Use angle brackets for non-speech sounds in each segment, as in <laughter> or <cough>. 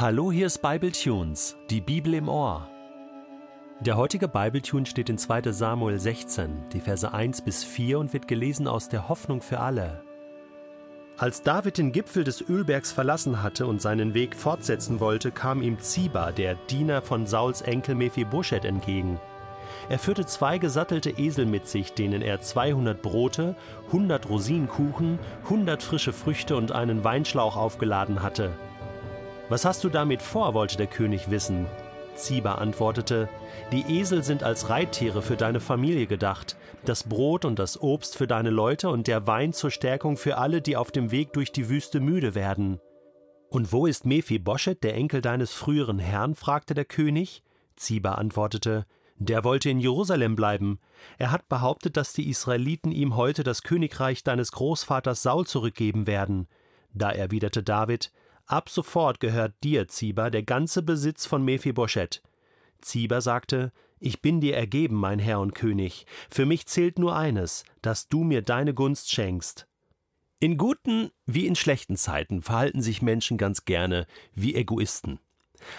Hallo, hier ist Bible Tunes, die Bibel im Ohr. Der heutige Bibletune steht in 2. Samuel 16, die Verse 1 bis 4 und wird gelesen aus der Hoffnung für alle. Als David den Gipfel des Ölbergs verlassen hatte und seinen Weg fortsetzen wollte, kam ihm Ziba, der Diener von Sauls Enkel Mephibosheth, entgegen. Er führte zwei gesattelte Esel mit sich, denen er 200 Brote, 100 Rosinenkuchen, 100 frische Früchte und einen Weinschlauch aufgeladen hatte. Was hast du damit vor? wollte der König wissen. Ziba antwortete: Die Esel sind als Reittiere für deine Familie gedacht, das Brot und das Obst für deine Leute und der Wein zur Stärkung für alle, die auf dem Weg durch die Wüste müde werden. Und wo ist Mephibosheth, der Enkel deines früheren Herrn? fragte der König. Ziba antwortete: Der wollte in Jerusalem bleiben. Er hat behauptet, dass die Israeliten ihm heute das Königreich deines Großvaters Saul zurückgeben werden. Da erwiderte David: Ab sofort gehört dir, Ziba, der ganze Besitz von Mephibosheth. Ziba sagte, ich bin dir ergeben, mein Herr und König. Für mich zählt nur eines, dass du mir deine Gunst schenkst. In guten wie in schlechten Zeiten verhalten sich Menschen ganz gerne wie Egoisten.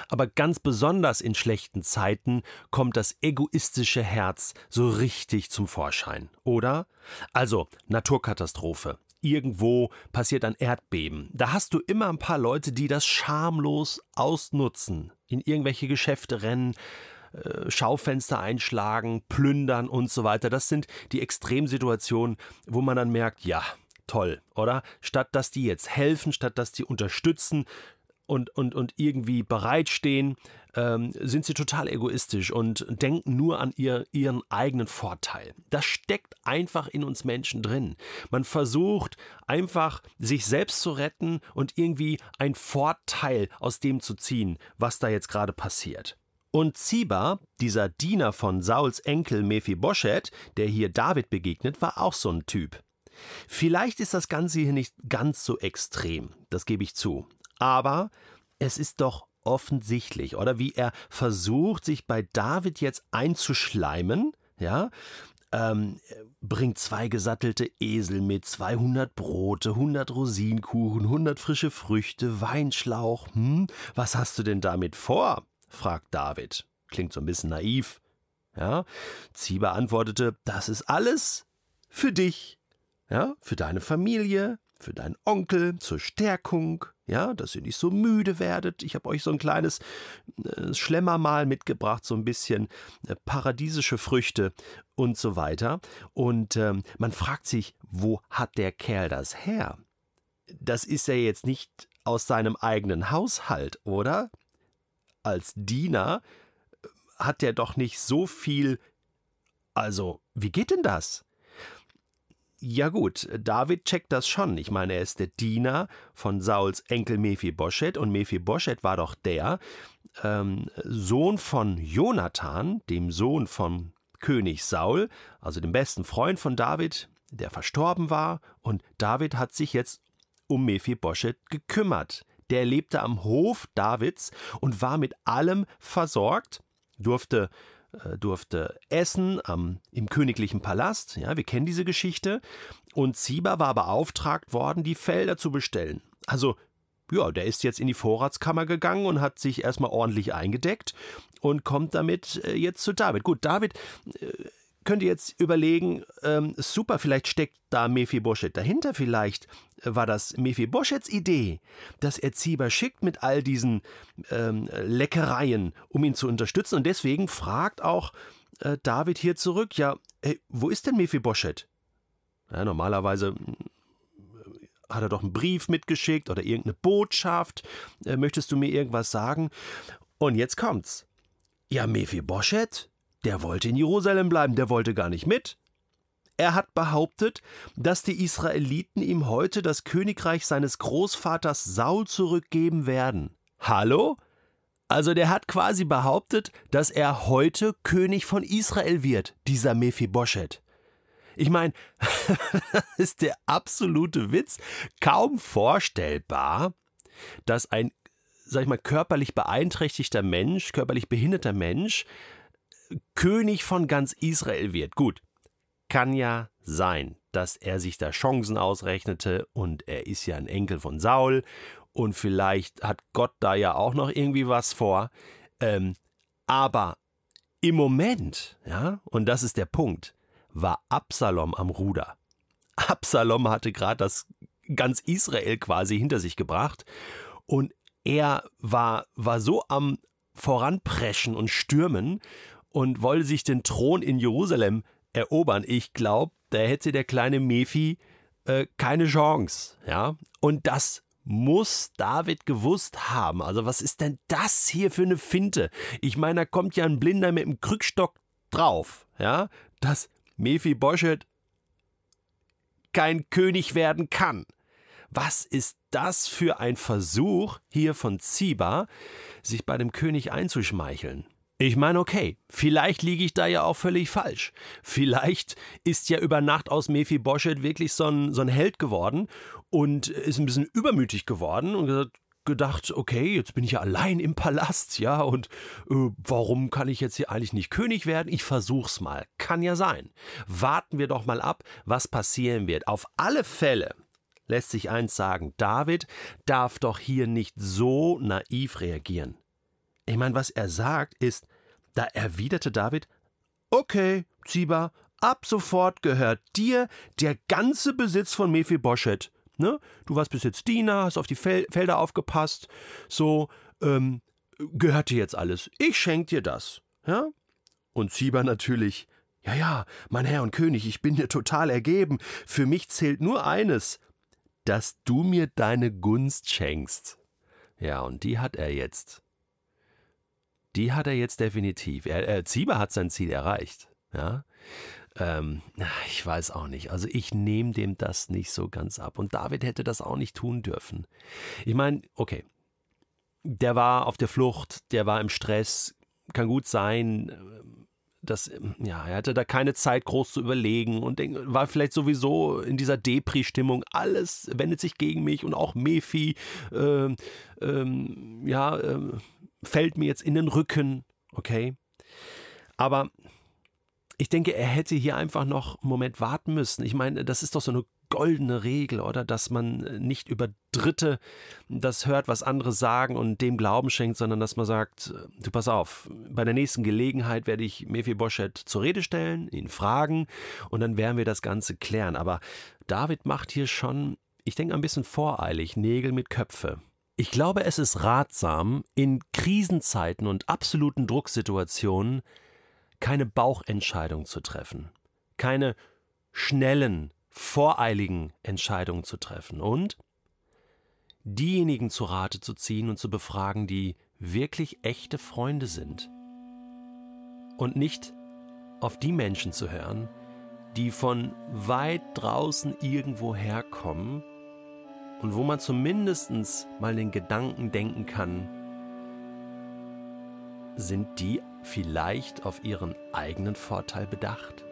Aber ganz besonders in schlechten Zeiten kommt das egoistische Herz so richtig zum Vorschein, oder? Also Naturkatastrophe, irgendwo passiert ein Erdbeben. Da hast du immer ein paar Leute, die das schamlos ausnutzen, in irgendwelche Geschäfte rennen, äh, Schaufenster einschlagen, plündern und so weiter. Das sind die Extremsituationen, wo man dann merkt, ja, toll, oder? Statt dass die jetzt helfen, statt dass die unterstützen, und, und, und irgendwie bereitstehen, ähm, sind sie total egoistisch und denken nur an ihr, ihren eigenen Vorteil. Das steckt einfach in uns Menschen drin. Man versucht einfach, sich selbst zu retten und irgendwie einen Vorteil aus dem zu ziehen, was da jetzt gerade passiert. Und Ziba, dieser Diener von Sauls Enkel Mephibosheth, der hier David begegnet, war auch so ein Typ. Vielleicht ist das Ganze hier nicht ganz so extrem, das gebe ich zu. Aber es ist doch offensichtlich, oder wie er versucht, sich bei David jetzt einzuschleimen, ja, ähm, bringt zwei gesattelte Esel mit, 200 Brote, 100 Rosinenkuchen, 100 frische Früchte, Weinschlauch. Hm, was hast du denn damit vor? fragt David. Klingt so ein bisschen naiv. Ja, Ziba antwortete, das ist alles für dich, ja, für deine Familie, für deinen Onkel, zur Stärkung, ja, dass ihr nicht so müde werdet. Ich habe euch so ein kleines äh, Schlemmermahl mitgebracht, so ein bisschen äh, paradiesische Früchte und so weiter. Und ähm, man fragt sich, wo hat der Kerl das her? Das ist ja jetzt nicht aus seinem eigenen Haushalt, oder? Als Diener äh, hat er doch nicht so viel. Also, wie geht denn das? Ja gut, David checkt das schon. Ich meine, er ist der Diener von Sauls Enkel Mephibosheth und Mephibosheth war doch der ähm, Sohn von Jonathan, dem Sohn von König Saul, also dem besten Freund von David, der verstorben war und David hat sich jetzt um Mephibosheth gekümmert. Der lebte am Hof Davids und war mit allem versorgt, durfte durfte essen am, im königlichen Palast. Ja, wir kennen diese Geschichte. Und Ziba war beauftragt worden, die Felder zu bestellen. Also, ja, der ist jetzt in die Vorratskammer gegangen und hat sich erstmal ordentlich eingedeckt und kommt damit äh, jetzt zu David. Gut, David äh, könnt ihr jetzt überlegen, ähm, super, vielleicht steckt da Mephibosheth dahinter, vielleicht war das Mephibosheths Idee, dass er Ziba schickt mit all diesen ähm, Leckereien, um ihn zu unterstützen. Und deswegen fragt auch äh, David hier zurück, ja, hey, wo ist denn Mephibosheth? Ja, normalerweise hm, hat er doch einen Brief mitgeschickt oder irgendeine Botschaft. Äh, möchtest du mir irgendwas sagen? Und jetzt kommt's. Ja, Mephibosheth? Der wollte in Jerusalem bleiben, der wollte gar nicht mit. Er hat behauptet, dass die Israeliten ihm heute das Königreich seines Großvaters Saul zurückgeben werden. Hallo? Also der hat quasi behauptet, dass er heute König von Israel wird, dieser Mephibosheth. Ich meine, <laughs> das ist der absolute Witz. Kaum vorstellbar, dass ein, sag ich mal, körperlich beeinträchtigter Mensch, körperlich behinderter Mensch König von ganz Israel wird. Gut, kann ja sein, dass er sich da Chancen ausrechnete und er ist ja ein Enkel von Saul und vielleicht hat Gott da ja auch noch irgendwie was vor. Ähm, aber im Moment, ja, und das ist der Punkt, war Absalom am Ruder. Absalom hatte gerade das ganz Israel quasi hinter sich gebracht und er war, war so am Voranpreschen und Stürmen und wollte sich den Thron in Jerusalem erobern. Ich glaube, da hätte der kleine Mephi äh, keine Chance. Ja? Und das muss David gewusst haben. Also, was ist denn das hier für eine Finte? Ich meine, da kommt ja ein Blinder mit einem Krückstock drauf, ja, dass Mephibosheth kein König werden kann. Was ist das für ein Versuch hier von Ziba, sich bei dem König einzuschmeicheln? Ich meine, okay, vielleicht liege ich da ja auch völlig falsch. Vielleicht ist ja über Nacht aus Mephibosheth wirklich so ein, so ein Held geworden und ist ein bisschen übermütig geworden und gesagt, gedacht, okay, jetzt bin ich ja allein im Palast, ja, und äh, warum kann ich jetzt hier eigentlich nicht König werden? Ich versuch's mal. Kann ja sein. Warten wir doch mal ab, was passieren wird. Auf alle Fälle lässt sich eins sagen, David darf doch hier nicht so naiv reagieren. Ich meine, was er sagt ist, da erwiderte David, okay, Ziba, ab sofort gehört dir der ganze Besitz von Mephibosheth. Ne? Du warst bis jetzt Diener, hast auf die Fel Felder aufgepasst, so, ähm, gehört dir jetzt alles. Ich schenk dir das. Ja? Und Ziba natürlich, ja, ja, mein Herr und König, ich bin dir total ergeben. Für mich zählt nur eines, dass du mir deine Gunst schenkst. Ja, und die hat er jetzt die hat er jetzt definitiv. Er, er, Zieber hat sein Ziel erreicht. Ja. Ähm, ich weiß auch nicht. Also ich nehme dem das nicht so ganz ab. Und David hätte das auch nicht tun dürfen. Ich meine, okay, der war auf der Flucht, der war im Stress. Kann gut sein, dass ja, er hatte da keine Zeit groß zu überlegen und war vielleicht sowieso in dieser Depri-Stimmung. Alles wendet sich gegen mich und auch Mephi, äh, ähm, ja, äh, fällt mir jetzt in den Rücken, okay? Aber ich denke, er hätte hier einfach noch einen Moment warten müssen. Ich meine, das ist doch so eine goldene Regel, oder? Dass man nicht über Dritte das hört, was andere sagen und dem Glauben schenkt, sondern dass man sagt, du pass auf, bei der nächsten Gelegenheit werde ich Mephibosheth zur Rede stellen, ihn fragen und dann werden wir das Ganze klären. Aber David macht hier schon, ich denke, ein bisschen voreilig, Nägel mit Köpfe. Ich glaube, es ist ratsam, in Krisenzeiten und absoluten Drucksituationen keine Bauchentscheidung zu treffen, keine schnellen, voreiligen Entscheidungen zu treffen und diejenigen zu Rate zu ziehen und zu befragen, die wirklich echte Freunde sind. Und nicht auf die Menschen zu hören, die von weit draußen irgendwo herkommen und wo man zumindest mal den Gedanken denken kann, sind die vielleicht auf ihren eigenen Vorteil bedacht?